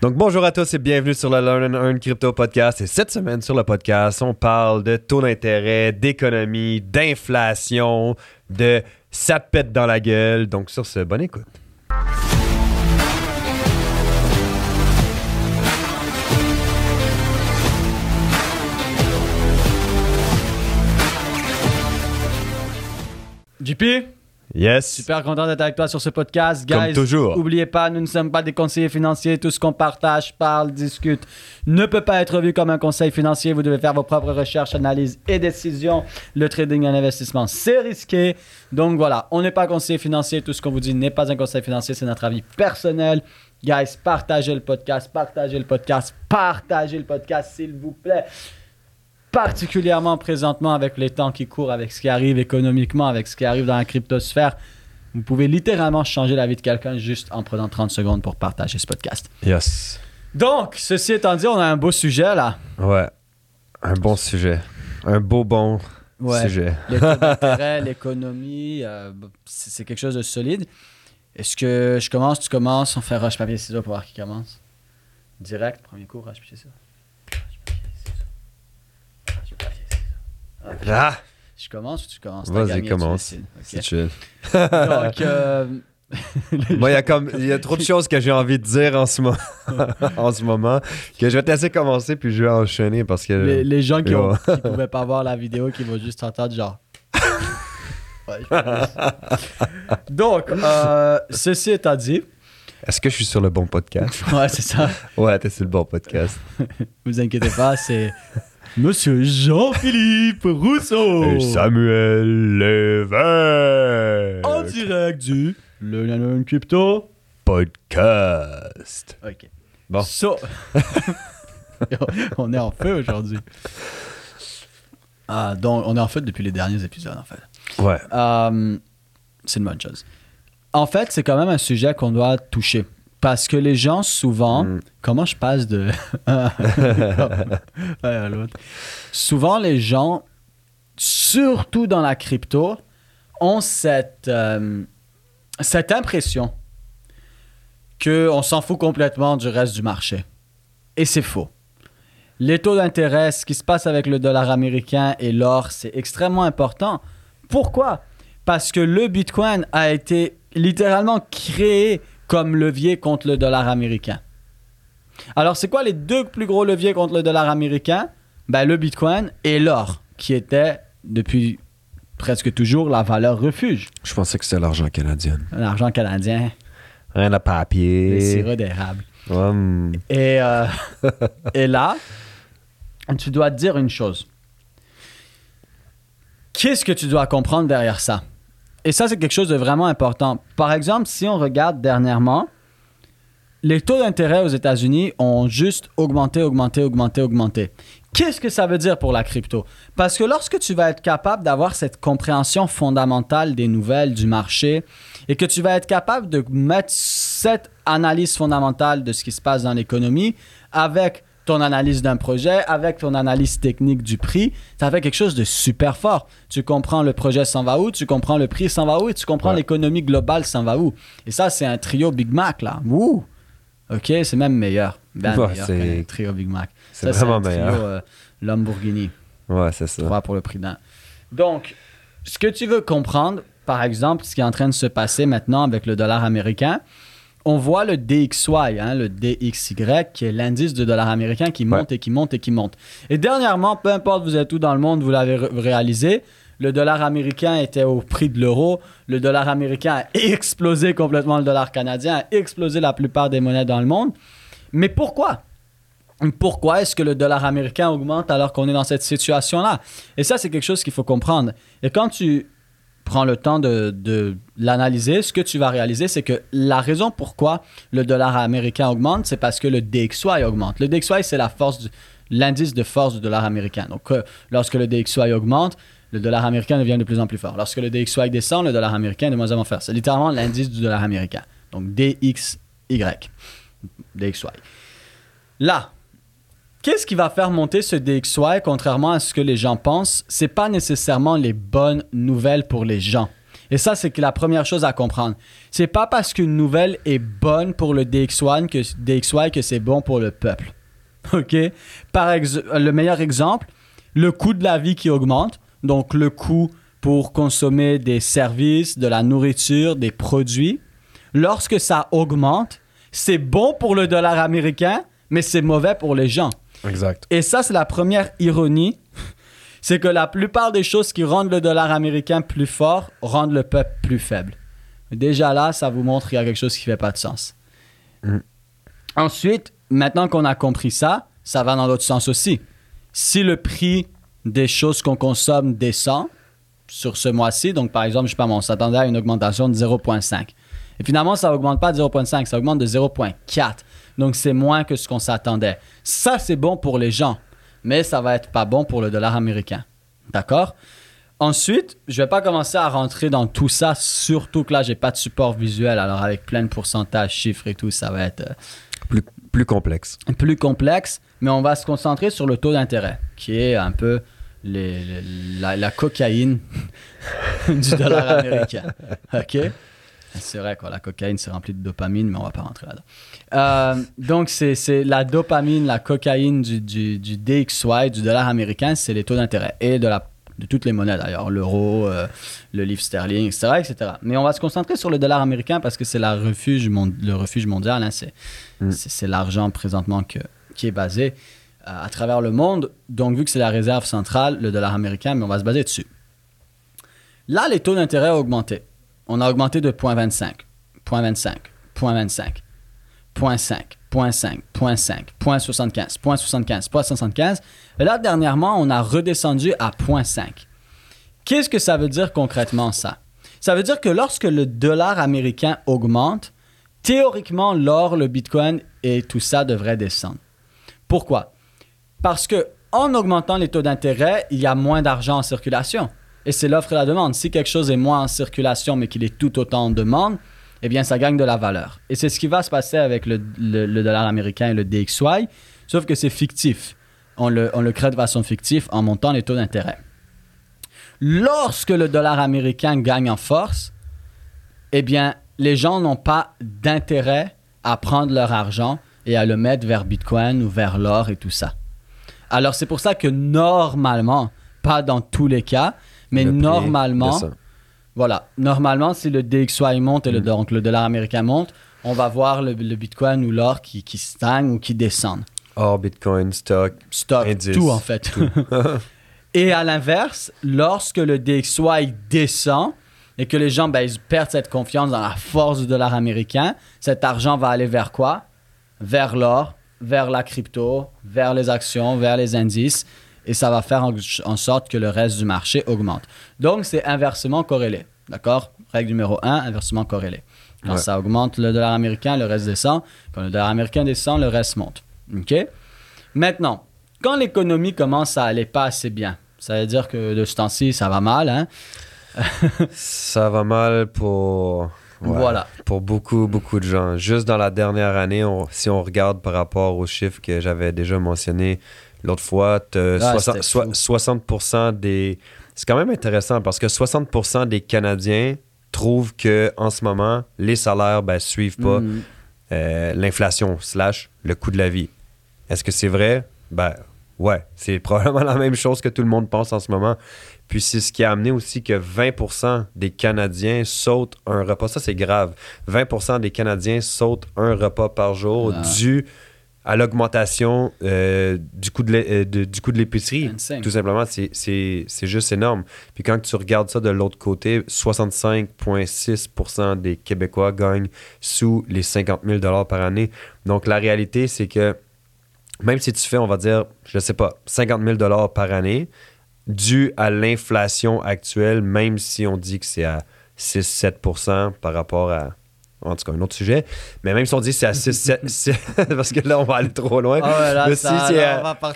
Donc bonjour à tous et bienvenue sur le Learn and Earn Crypto Podcast. Et cette semaine sur le podcast, on parle de taux d'intérêt, d'économie, d'inflation, de ça pète dans la gueule. Donc sur ce, bonne écoute. JP, Yes. super content d'être avec toi sur ce podcast. Guys, Comme toujours. Oubliez pas, nous ne sommes pas des conseillers financiers. Tout ce qu'on partage, parle, discute ne peut pas être vu comme un conseil financier. Vous devez faire vos propres recherches, analyses et décisions. Le trading et l'investissement, c'est risqué. Donc voilà, on n'est pas conseiller financier. Tout ce qu'on vous dit n'est pas un conseil financier, c'est notre avis personnel. Guys, partagez le podcast, partagez le podcast, partagez le podcast, s'il vous plaît. Particulièrement présentement avec les temps qui courent, avec ce qui arrive économiquement, avec ce qui arrive dans la cryptosphère. Vous pouvez littéralement changer la vie de quelqu'un juste en prenant 30 secondes pour partager ce podcast. Yes. Donc, ceci étant dit, on a un beau sujet là. Ouais. Un bon sujet. Un beau bon Ouais. sujet. Les taux l'économie, euh, c'est quelque chose de solide. Est-ce que je commence, tu commences, on fait roche, papier, ciseaux pour voir qui commence Direct, premier coup, roche, papier, ciseaux. Ah, Je commence ou tu commences Vas-y, commence. décides. Ok. c'est chill. Donc, euh, Moi, il y a comme il y a trop de choses que j'ai envie de dire en ce moment, en ce moment que je vais te laisser commencer puis je vais enchaîner parce que les, les gens qui, qui pouvaient pas voir la vidéo, qui vont juste entendre genre. Ouais. Donc, euh, ceci étant dit, Est-ce que je suis sur le bon podcast? Ouais, c'est ça. Ouais, t'es sur le bon podcast. Vous inquiétez pas, c'est Monsieur Jean-Philippe Rousseau. Et Samuel Lévesque. En direct du Le Nano Crypto. podcast. Ok. Bon. So- on est en feu aujourd'hui. Ah, donc, on est en feu depuis les derniers épisodes, en fait. Ouais. Euh, c'est une bonne chose. En fait, c'est quand même un sujet qu'on doit toucher. Parce que les gens, souvent, Mm. comment je passe de à l'autre Souvent, les gens, surtout dans la crypto, ont cette, euh, cette impression qu'on s'en fout complètement du reste du marché. Et c'est faux. Les taux d'intérêt, ce qui se passe avec le dollar américain et l'or, c'est extrêmement important. Pourquoi? Parce que le Bitcoin a été littéralement créé comme levier contre le dollar américain. Alors, c'est quoi les deux plus gros leviers contre le dollar américain? Ben, Le Bitcoin et l'or, qui était depuis presque toujours la valeur refuge. Je pensais que c'était l'argent canadien. L'argent canadien, Rien de le papier. sirop d'érable. Hum. Et, euh, et là, tu dois te dire une chose. Qu'est-ce que tu dois comprendre derrière ça? Et ça, c'est quelque chose de vraiment important. Par exemple, si on regarde dernièrement, les taux d'intérêt aux États-Unis ont juste augmenté, augmenté, augmenté, augmenté. Qu'est-ce que ça veut dire pour la crypto? Parce que lorsque tu vas être capable d'avoir cette compréhension fondamentale des nouvelles du marché et que tu vas être capable de mettre cette analyse fondamentale de ce qui se passe dans l'économie avec ton analyse d'un projet, avec ton analyse technique du prix, ça fait quelque chose de super fort. Tu comprends le projet s'en va où, tu comprends le prix s'en va où et tu comprends Ouais. l'économie globale s'en va où. Et ça, c'est un trio Big Mac, là. Wouh! OK, c'est même meilleur. Ben Ouais, meilleur c'est- trio Big Mac. C'est Ça, vraiment un trio, meilleur. euh, Lamborghini. Ouais, c'est ça. 3 pour le prix d'un. Donc, ce que tu veux comprendre, par exemple, ce qui est en train de se passer maintenant avec le dollar américain, on voit le DXY, hein, le DXY, qui est l'indice du dollar américain qui monte et qui monte et qui monte. Et dernièrement, peu importe vous êtes où dans le monde, vous l'avez ré- réalisé, le dollar américain était au prix de l'euro, le dollar américain a explosé complètement le dollar canadien, a explosé la plupart des monnaies dans le monde. Mais pourquoi? Pourquoi est-ce que le dollar américain augmente alors qu'on est dans cette situation-là? Et ça, c'est quelque chose qu'il faut comprendre. Et quand tu prends le temps de, l'analyser, ce que tu vas réaliser, c'est que la raison pourquoi le dollar américain augmente, c'est parce que le DXY augmente. Le DXY, c'est la force, l'indice de force du dollar américain. Donc, euh, lorsque le DXY augmente, le dollar américain devient de plus en plus fort. Lorsque le DXY descend, le dollar américain est de moins en moins fort. C'est littéralement l'indice du dollar américain. Donc, DXY. DXY. Là, Qu'est-ce qui va faire monter ce DXY, contrairement à ce que les gens pensent? C'est pas nécessairement les bonnes nouvelles pour les gens. Et ça, c'est la première chose à comprendre. C'est pas parce qu'une nouvelle est bonne pour le DXY que, DXY que c'est bon pour le peuple. OK? Par le meilleur exemple, le coût de la vie qui augmente. Donc, le coût pour consommer des services, de la nourriture, des produits. Lorsque ça augmente, c'est bon pour le dollar américain, mais c'est mauvais pour les gens. Exact. Et ça, c'est la première ironie. C'est que la plupart des choses qui rendent le dollar américain plus fort rendent le peuple plus faible. Déjà là, ça vous montre qu'il y a quelque chose qui fait pas de sens. Mhm. Ensuite, maintenant qu'on a compris ça, ça va dans l'autre sens aussi. Si le prix des choses qu'on consomme descend sur ce mois-ci, donc par exemple, je sais pas, on s'attendait à une augmentation de 0,5. Et finalement, ça augmente pas de 0,5, ça augmente de 0,4. Donc c'est moins que ce qu'on s'attendait. Ça, c'est bon pour les gens, mais ça va être pas bon pour le dollar américain. D'accord? Ensuite, je vais pas commencer à rentrer dans tout ça, surtout que là, j'ai pas de support visuel. Alors avec plein de pourcentages, chiffres et tout, ça va être euh, Plus, plus complexe. plus complexe, mais on va se concentrer sur le taux d'intérêt, qui est un peu les- les- la, la cocaïne du dollar américain. OK? C'est vrai, quoi, la cocaïne, c'est rempli de dopamine, mais on va pas rentrer là-dedans. Euh, donc, c'est la dopamine, la cocaïne du, du, du DXY, du dollar américain, c'est les taux d'intérêt. Et de, la, de toutes les monnaies, d'ailleurs, l'euro, euh, le livre sterling, etc., etc. Mais on va se concentrer sur le dollar américain parce que c'est refuge le refuge mondial. hein, c'est Mm. c'est l'argent présentement que, qui est basé euh, à travers le monde. Donc, vu que c'est la réserve centrale, le dollar américain, mais on va se baser dessus. Là, les taux d'intérêt ont augmenté. On a augmenté de 0.25, 0.25, 0.25, 0.5, 0.5, 0.5, 0.75, 0.75, 0.75. Et là, dernièrement, on a redescendu à 0.5. Qu'est-ce que ça veut dire concrètement, ça? Ça veut dire que lorsque le dollar américain augmente, théoriquement, l'or, le bitcoin et tout ça devrait descendre. Pourquoi? Parce que en augmentant les taux d'intérêt, il y a moins d'argent en circulation. Et c'est l'offre et la demande. Si quelque chose est moins en circulation, mais qu'il est tout autant en demande, eh bien, ça gagne de la valeur. Et c'est ce qui va se passer avec le, dollar américain et le DXY, sauf que c'est fictif. On le crée de façon fictive en montant les taux d'intérêt. Lorsque le dollar américain gagne en force, eh bien, les gens n'ont pas d'intérêt à prendre leur argent et à le mettre vers Bitcoin ou vers l'or et tout ça. Alors, c'est pour ça que normalement, pas dans tous les cas, mais Le normalement, voilà, normalement, si le DXY monte et le, Mm. donc le dollar américain monte, on va voir le, le Bitcoin ou l'or qui, qui stagne ou qui descendent. Or, Bitcoin, stock. Stock, Indice. tout en fait. et à l'inverse, lorsque le DXY descend et que les gens ben, ils perdent cette confiance dans la force du dollar américain, cet argent va aller vers quoi? Vers l'or, vers la crypto, vers les actions, vers les indices. Et ça va faire en, en sorte que le reste du marché augmente. Donc, c'est inversement corrélé. D'accord? Règle numéro 1, inversement corrélé. Quand Ouais. ça augmente le dollar américain, le reste descend. Quand le dollar américain descend, le reste monte. OK? Maintenant, quand l'économie commence à aller pas assez bien, ça veut dire que de ce temps-ci, ça va mal, hein? Ça va mal pour. Ouais, Voilà. Pour beaucoup, beaucoup de gens. Juste dans la dernière année, on- si on regarde par rapport aux chiffres que j'avais déjà mentionnés l'autre fois, t'as Ah, 60, c'était soi- fou. 60% des. C'est quand même intéressant parce que 60% des Canadiens trouvent que en ce moment, les salaires ben, suivent pas Mhm. euh, l'inflation slash le coût de la vie. Est-ce que c'est vrai? Ben ouais, c'est probablement la même chose que tout le monde pense en ce moment. Puis c'est ce qui a amené aussi que 20% des Canadiens sautent un repas. Ça, c'est grave. 20% des Canadiens sautent un repas par jour Ah. dû à l'augmentation euh, du coût de l'é- euh, du coût de l'épicerie. Insane. Tout simplement, c'est- juste énorme. Puis quand tu regardes ça de l'autre côté, 65,6% des Québécois gagnent sous les 50 000 par année. Donc la réalité, c'est que même si tu fais, on va dire, je sais pas, 50 000 par année, dû à l'inflation actuelle, même si on dit que c'est à 6-7% par rapport à. En tout cas, un autre sujet. Mais même si on dit c'est à 6-7, parce que là, on va aller trop loin. Ah là, Mais ça- si c'est à- à pour, euh,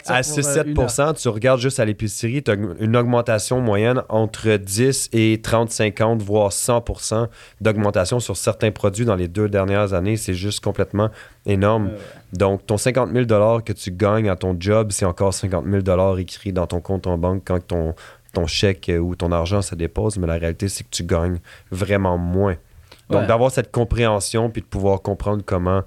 une heure. 6-7 tu regardes juste à l'épicerie, tu as une augmentation moyenne entre 10 et 30, 50, voire 100 d'augmentation sur certains produits dans les deux dernières années. C'est juste complètement énorme. Ouais. Donc, ton 50 000 que tu gagnes à ton job, c'est encore 50 000 écrit dans ton compte en banque quand ton, ton chèque ou ton argent se dépose, mais la réalité, c'est que tu gagnes vraiment moins. Donc, Ouais. d'avoir cette compréhension puis de pouvoir comprendre comment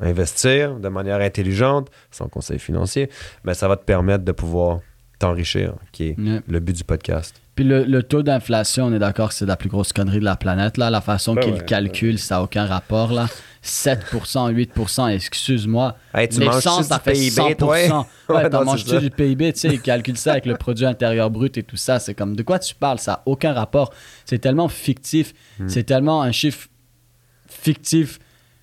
investir de manière intelligente, sans conseil financier, ben, ça va te permettre de pouvoir t'enrichir, qui est le but du podcast. Puis le, le taux d'inflation, on est d'accord que c'est la plus grosse connerie de la planète. Là. La façon Ben qu'ils ouais, calculent, ça n'a aucun rapport. Là. 7%, 8%, excuse-moi. Hey, L'essence, ça fait PIB, 100%. toi? Ouais, t'en manges-tu du PIB? Tu sais, ils calculent ça avec le produit intérieur brut et tout ça. C'est comme, de quoi tu parles? Ça n'a aucun rapport. C'est tellement fictif. Hmm. C'est tellement un chiffre fictif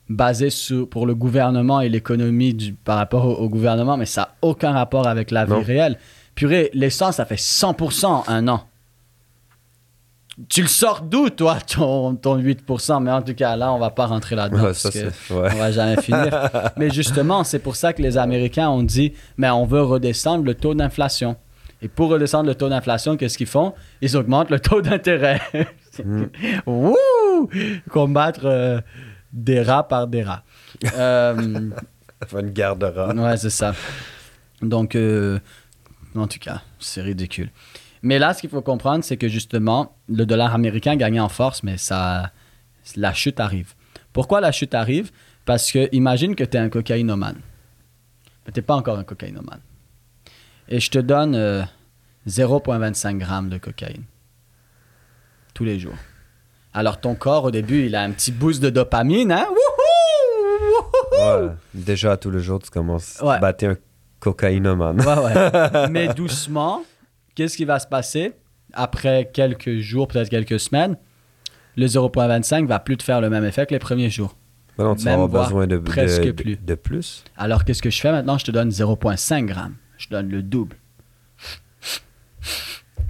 basé sur, pour le gouvernement et l'économie du- par rapport au, au gouvernement, mais ça n'a aucun rapport avec la vie Non. réelle. Purée, l'essence, ça fait 100% en un an. Tu le sors d'où, toi, ton, ton 8%? Mais en tout cas, là, on va pas rentrer là-dedans. Ouais, parce que ouais. On va jamais finir. mais justement, c'est pour ça que les Américains ont dit, mais on veut redescendre le taux d'inflation. Et pour redescendre le taux d'inflation, qu'est-ce qu'ils font? Ils augmentent le taux d'intérêt. Mm. Wouh! Combattre euh, des rats par des rats. Euh, une guerre de rats. Ouais, c'est ça. Donc, euh, en tout cas, c'est ridicule. Mais là, ce qu'il faut comprendre, c'est que justement, le dollar américain gagnait en force, mais ça, la chute arrive. Pourquoi la chute arrive? Parce que imagine que tu es un cocaïnomane. Mais tu n'es pas encore un cocaïnomane. Et je te donne euh, 0,25 grammes de cocaïne. Tous les jours. Alors, ton corps, au début, il a un petit boost de dopamine, hein? Wouhou! Wouhou! Ouais. Déjà, tous les jours, tu commences Ouais. à battre un cocaïnomane. Ouais, ouais. Mais doucement, qu'est-ce qui va se passer après quelques jours, peut-être quelques semaines Le 0.25 va plus te faire le même effet que les premiers jours. Ben non, tu vas Même avoir voire besoin de, de- presque de- plus. de plus. Alors, qu'est-ce que je fais maintenant? Je te donne 0.5 grammes. Je donne le double.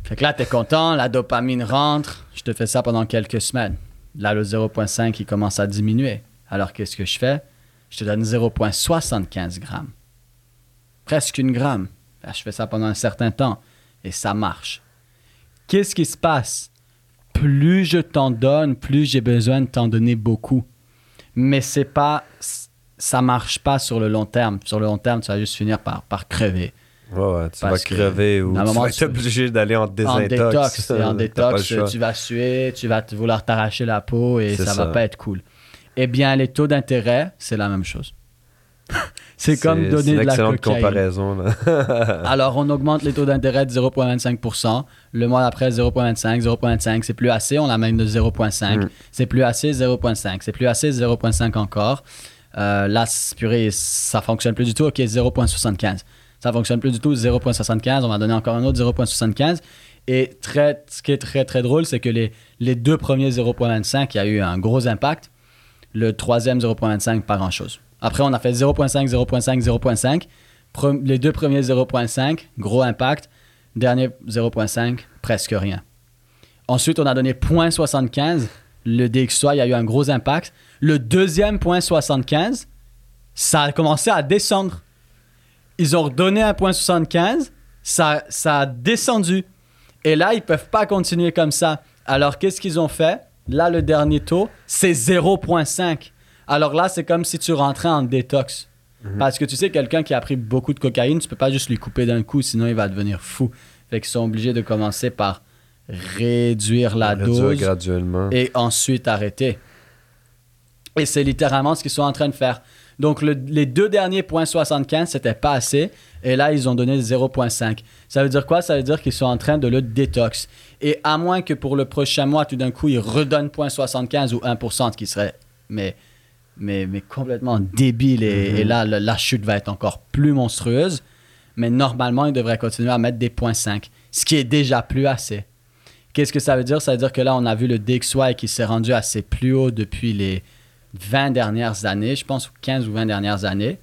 Fait que là, tu es content, la dopamine rentre. Je te fais ça pendant quelques semaines. Là, le 0.5, il commence à diminuer. Alors, qu'est-ce que je fais? Je te donne 0.75 grammes. Presque une gramme. Là, je fais ça pendant un certain temps. Et ça marche. Qu'est-ce qui se passe? Plus je t'en donne, plus j'ai besoin de t'en donner beaucoup. Mais c'est pas ça marche pas sur le long terme. Sur le long terme, tu vas juste finir par, par crever. Ouais, ouais, tu vas Parce crever ou tu moment, vas être obligé d'aller en détox, et en détox, tu vas suer, tu vas te vouloir t'arracher la peau et C'est ça, va ça. pas être cool. Eh bien, les taux d'intérêt, c'est la même chose. C'est comme donner une de la cocaïne. comparaison. Alors, on augmente les taux d'intérêt de 0,25%. Le mois d'après, 0,25, 0,25. C'est plus assez, on l'amène de 0,5. Mm. C'est plus assez, 0,5. C'est plus assez, 0,5 encore. Euh, là, purée, ça fonctionne plus du tout. OK, 0,75. Ça fonctionne plus du tout, 0,75. On va donner encore un autre 0,75. Et très, ce qui est très, très drôle, c'est que les, les deux premiers 0,25, il y a eu un gros impact. Le troisième 0,25, pas grand-chose. Après, on a fait 0,5, 0,5, 0,5. Pre- les deux premiers 0,5, gros impact. Dernier 0,5, presque rien. Ensuite, on a donné 0,75. Le DXY, il y a eu un gros impact. Le deuxième 0,75, ça a commencé à descendre. Ils ont redonné un 0,75, ça, ça a descendu. Et là, ils peuvent pas continuer comme ça. Alors, qu'est-ce qu'ils ont fait? Là, le dernier taux, c'est 0,5. Alors là, c'est comme si tu rentrais en détox. Parce que tu sais, quelqu'un qui a pris beaucoup de cocaïne, tu peux pas juste lui couper d'un coup, sinon il va devenir fou. Fait qu'ils sont obligés de commencer par réduire la Réduire dose graduellement. et ensuite arrêter. Et c'est littéralement ce qu'ils sont en train de faire. Donc, le- les deux derniers points 75, c'était pas assez. Et là, ils ont donné 0.5. Ça veut dire quoi? Ça veut dire qu'ils sont en train de le détox. Et à moins que pour le prochain mois, tout d'un coup, ils redonnent 0.75 ou 1%, ce qui serait mais, mais, mais complètement débile. Et, et là, le- la chute va être encore plus monstrueuse. Mais normalement, ils devraient continuer à mettre des 0.5, ce qui est déjà plus assez. Qu'est-ce que ça veut dire? Ça veut dire que là, on a vu le DXY qui s'est rendu à ses plus hauts depuis les 20 dernières années, je pense 15 ou 20 dernières années.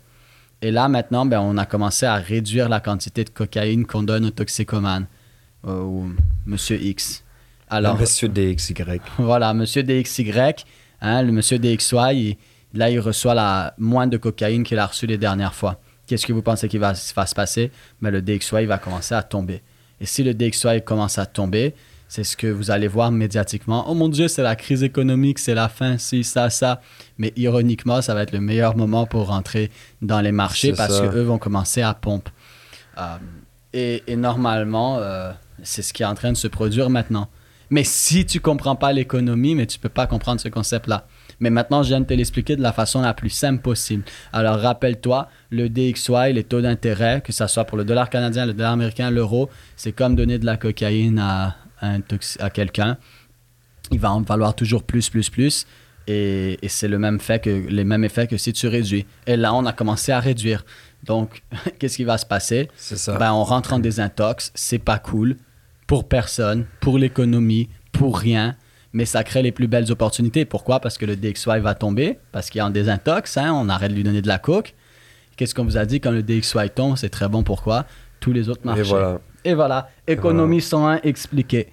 Et là, maintenant, ben, on a commencé à réduire la quantité de cocaïne qu'on donne aux toxicomanes, euh, ou Monsieur X. Alors, Monsieur DXY. voilà, Monsieur DXY, hein, le Monsieur DXY, il- là, il reçoit la, moins de cocaïne qu'il a reçu les dernières fois. Qu'est-ce que vous pensez qu'il va, va se passer? Mais Le DXY va commencer à tomber. Et si le DXY commence à tomber, c'est ce que vous allez voir médiatiquement. Oh mon Dieu, c'est la crise économique, c'est la fin, si, ça, ça. Mais ironiquement, ça va être le meilleur moment pour rentrer dans les marchés parce qu'eux vont commencer à pomper. Euh, et, et normalement, euh, C'est ce qui est en train de se produire maintenant. Mais si tu comprends pas l'économie, mais tu peux pas comprendre ce concept-là. Mais maintenant, je viens de te l'expliquer de la façon la plus simple possible. Alors, rappelle-toi, le DXY, les taux d'intérêt, que ce soit pour le dollar canadien, le dollar américain, l'euro, c'est comme donner de la cocaïne à, à quelqu'un. Il va en valoir toujours plus, plus, plus. Et, et c'est le même fait que, les mêmes effets que si tu réduis. Et là, on a commencé à réduire. Donc, qu'est-ce qui va se passer? Ça. Ben, on rentre en désintox, c'est pas cool pour personne, pour l'économie, pour rien, mais ça crée les plus belles opportunités. Pourquoi? Parce que le DXY va tomber, parce qu'il est en désintox, hein, on arrête de lui donner de la coke. Qu'est-ce qu'on vous a dit quand le DXY tombe? C'est très bon pourquoi? Tous les autres marchés. Et voilà. Et voilà, économie 101 expliquée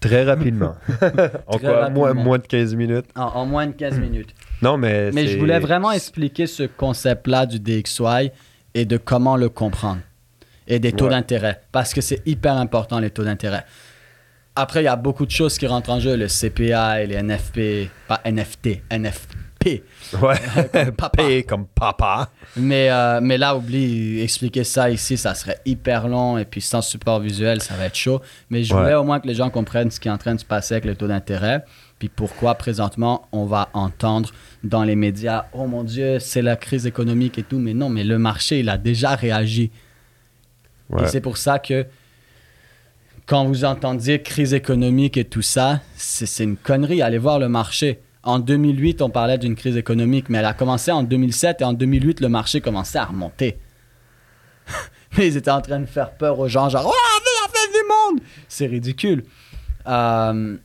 Très rapidement. en Très quoi? Moins, rapidement. moins de 15 minutes? en, en moins de 15 minutes. Non, mais. Mais je voulais vraiment expliquer ce concept-là du DXY et de comment le comprendre. Et des taux Ouais. d'intérêt. Parce que c'est hyper important, les taux d'intérêt. Après, il y a beaucoup de choses qui rentrent en jeu, le CPI, les NFP, pas NFT, NFP. Ouais. Comme papa. Comme papa. Mais, euh, mais là, oublie, expliquer ça ici, ça serait hyper long et puis sans support visuel, ça va être chaud. Mais je Ouais. voulais au moins que les gens comprennent ce qui est en train de se passer avec les taux d'intérêt, puis pourquoi présentement on va entendre dans les médias, oh mon Dieu, c'est la crise économique et tout. Mais non, mais le marché, il a déjà réagi. Ouais. Et c'est pour ça que quand vous entendiez crise économique et tout ça, c'est une connerie. Allez voir le marché. En 2008, on parlait d'une crise économique, mais elle a commencé en 2007 et en 2008, le marché commençait à remonter. mais ils étaient en train de faire peur aux gens, genre, oh, la fin du monde! C'est ridicule. Euh,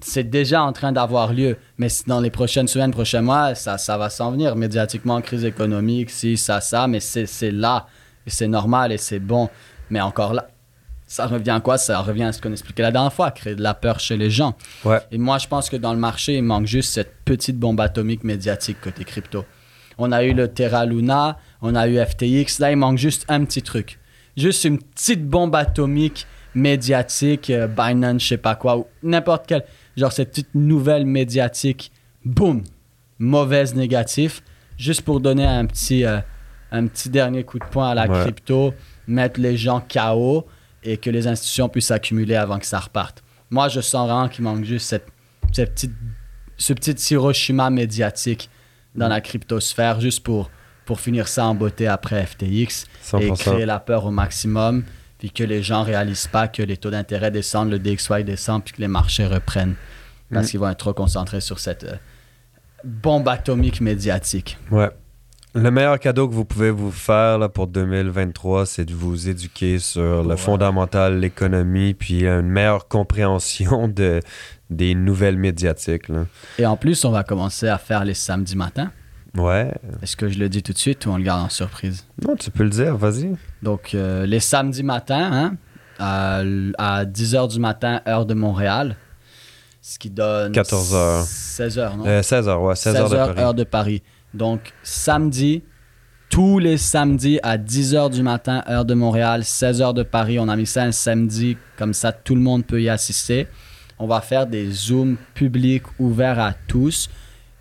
c'est déjà en train d'avoir lieu, mais dans les prochaines semaines, prochains mois, ça, ça va s'en venir médiatiquement, crise économique, si, ça, ça, mais c'est là, c'est normal, et c'est bon. Mais encore là, ça revient à quoi? Ça revient à ce qu'on expliquait la dernière fois, créer de la peur chez les gens. Ouais. Et moi, je pense que dans le marché, il manque juste cette petite bombe atomique médiatique côté crypto. On a eu le Terra Luna, on a eu FTX, là, il manque juste un petit truc. Juste une petite bombe atomique médiatique, euh, Binance, je sais pas quoi, ou n'importe quelle. Genre cette petite nouvelle médiatique, boum, mauvaise, négatif, juste pour donner un petit, euh, un petit dernier coup de poing à la Ouais. crypto, mettre les gens KO et que les institutions puissent s'accumuler avant que ça reparte. Moi, je sens vraiment qu'il manque juste cette, cette petite, ce petit Hiroshima médiatique dans la cryptosphère, juste pour, pour finir ça en beauté après FTX et 100%. créer la peur au maximum, puis que les gens réalisent pas que les taux d'intérêt descendent, le DXY descend, puis que les marchés reprennent. Parce Mm. qu'ils vont être trop concentrés sur cette euh, bombe atomique médiatique. Ouais. Le meilleur cadeau que vous pouvez vous faire là, pour 2023, c'est de vous éduquer sur le Ouais. fondamental, l'économie, puis une meilleure compréhension de, des nouvelles médiatiques. Là. Et en plus, on va commencer à faire les samedis matins. Ouais. Est-ce que je le dis tout de suite ou on le garde en surprise? Non, tu peux le dire, vas-y. Donc, euh, les samedis matins, hein, à, à 10h du matin, heure de Montréal, ce qui donne... 14 heures. 16 heures, non? Euh, 16h, ouais, 16h 16 de Paris. heure de Paris. Donc, samedi, tous les samedis à 10h du matin, heure de Montréal, 16h de Paris. On a mis ça un samedi, comme ça tout le monde peut y assister. On va faire des Zooms publics ouverts à tous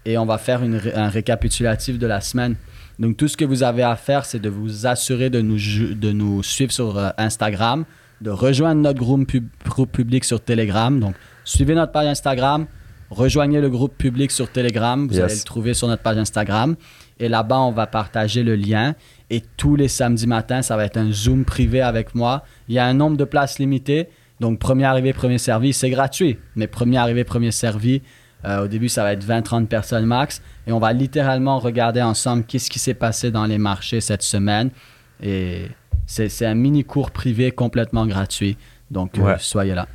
et on va faire un récapitulatif de la semaine. Donc, tout ce que vous avez à faire, c'est de vous assurer de nous, de nous suivre sur euh, Instagram, de rejoindre notre groupe, groupe public sur Telegram. Donc, suivez notre page Instagram, rejoignez le groupe public sur Telegram. Vous Yes. allez le trouver sur notre page Instagram. Et là-bas, on va partager le lien. Et tous les samedis matins, ça va être un Zoom privé avec moi. Il y a un nombre de places limité. Donc, premier arrivé, premier servi, c'est gratuit. Mais premier arrivé, premier servi, euh, au début, ça va être 20-30 personnes max. Et on va littéralement regarder ensemble qu'est-ce qui s'est passé dans les marchés cette semaine. Et c'est un mini cours privé complètement gratuit. Donc, euh, soyez là.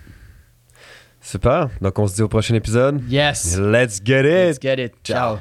Super. Donc, on se dit au prochain épisode. Yes! Let's get it! Let's get it. Ciao.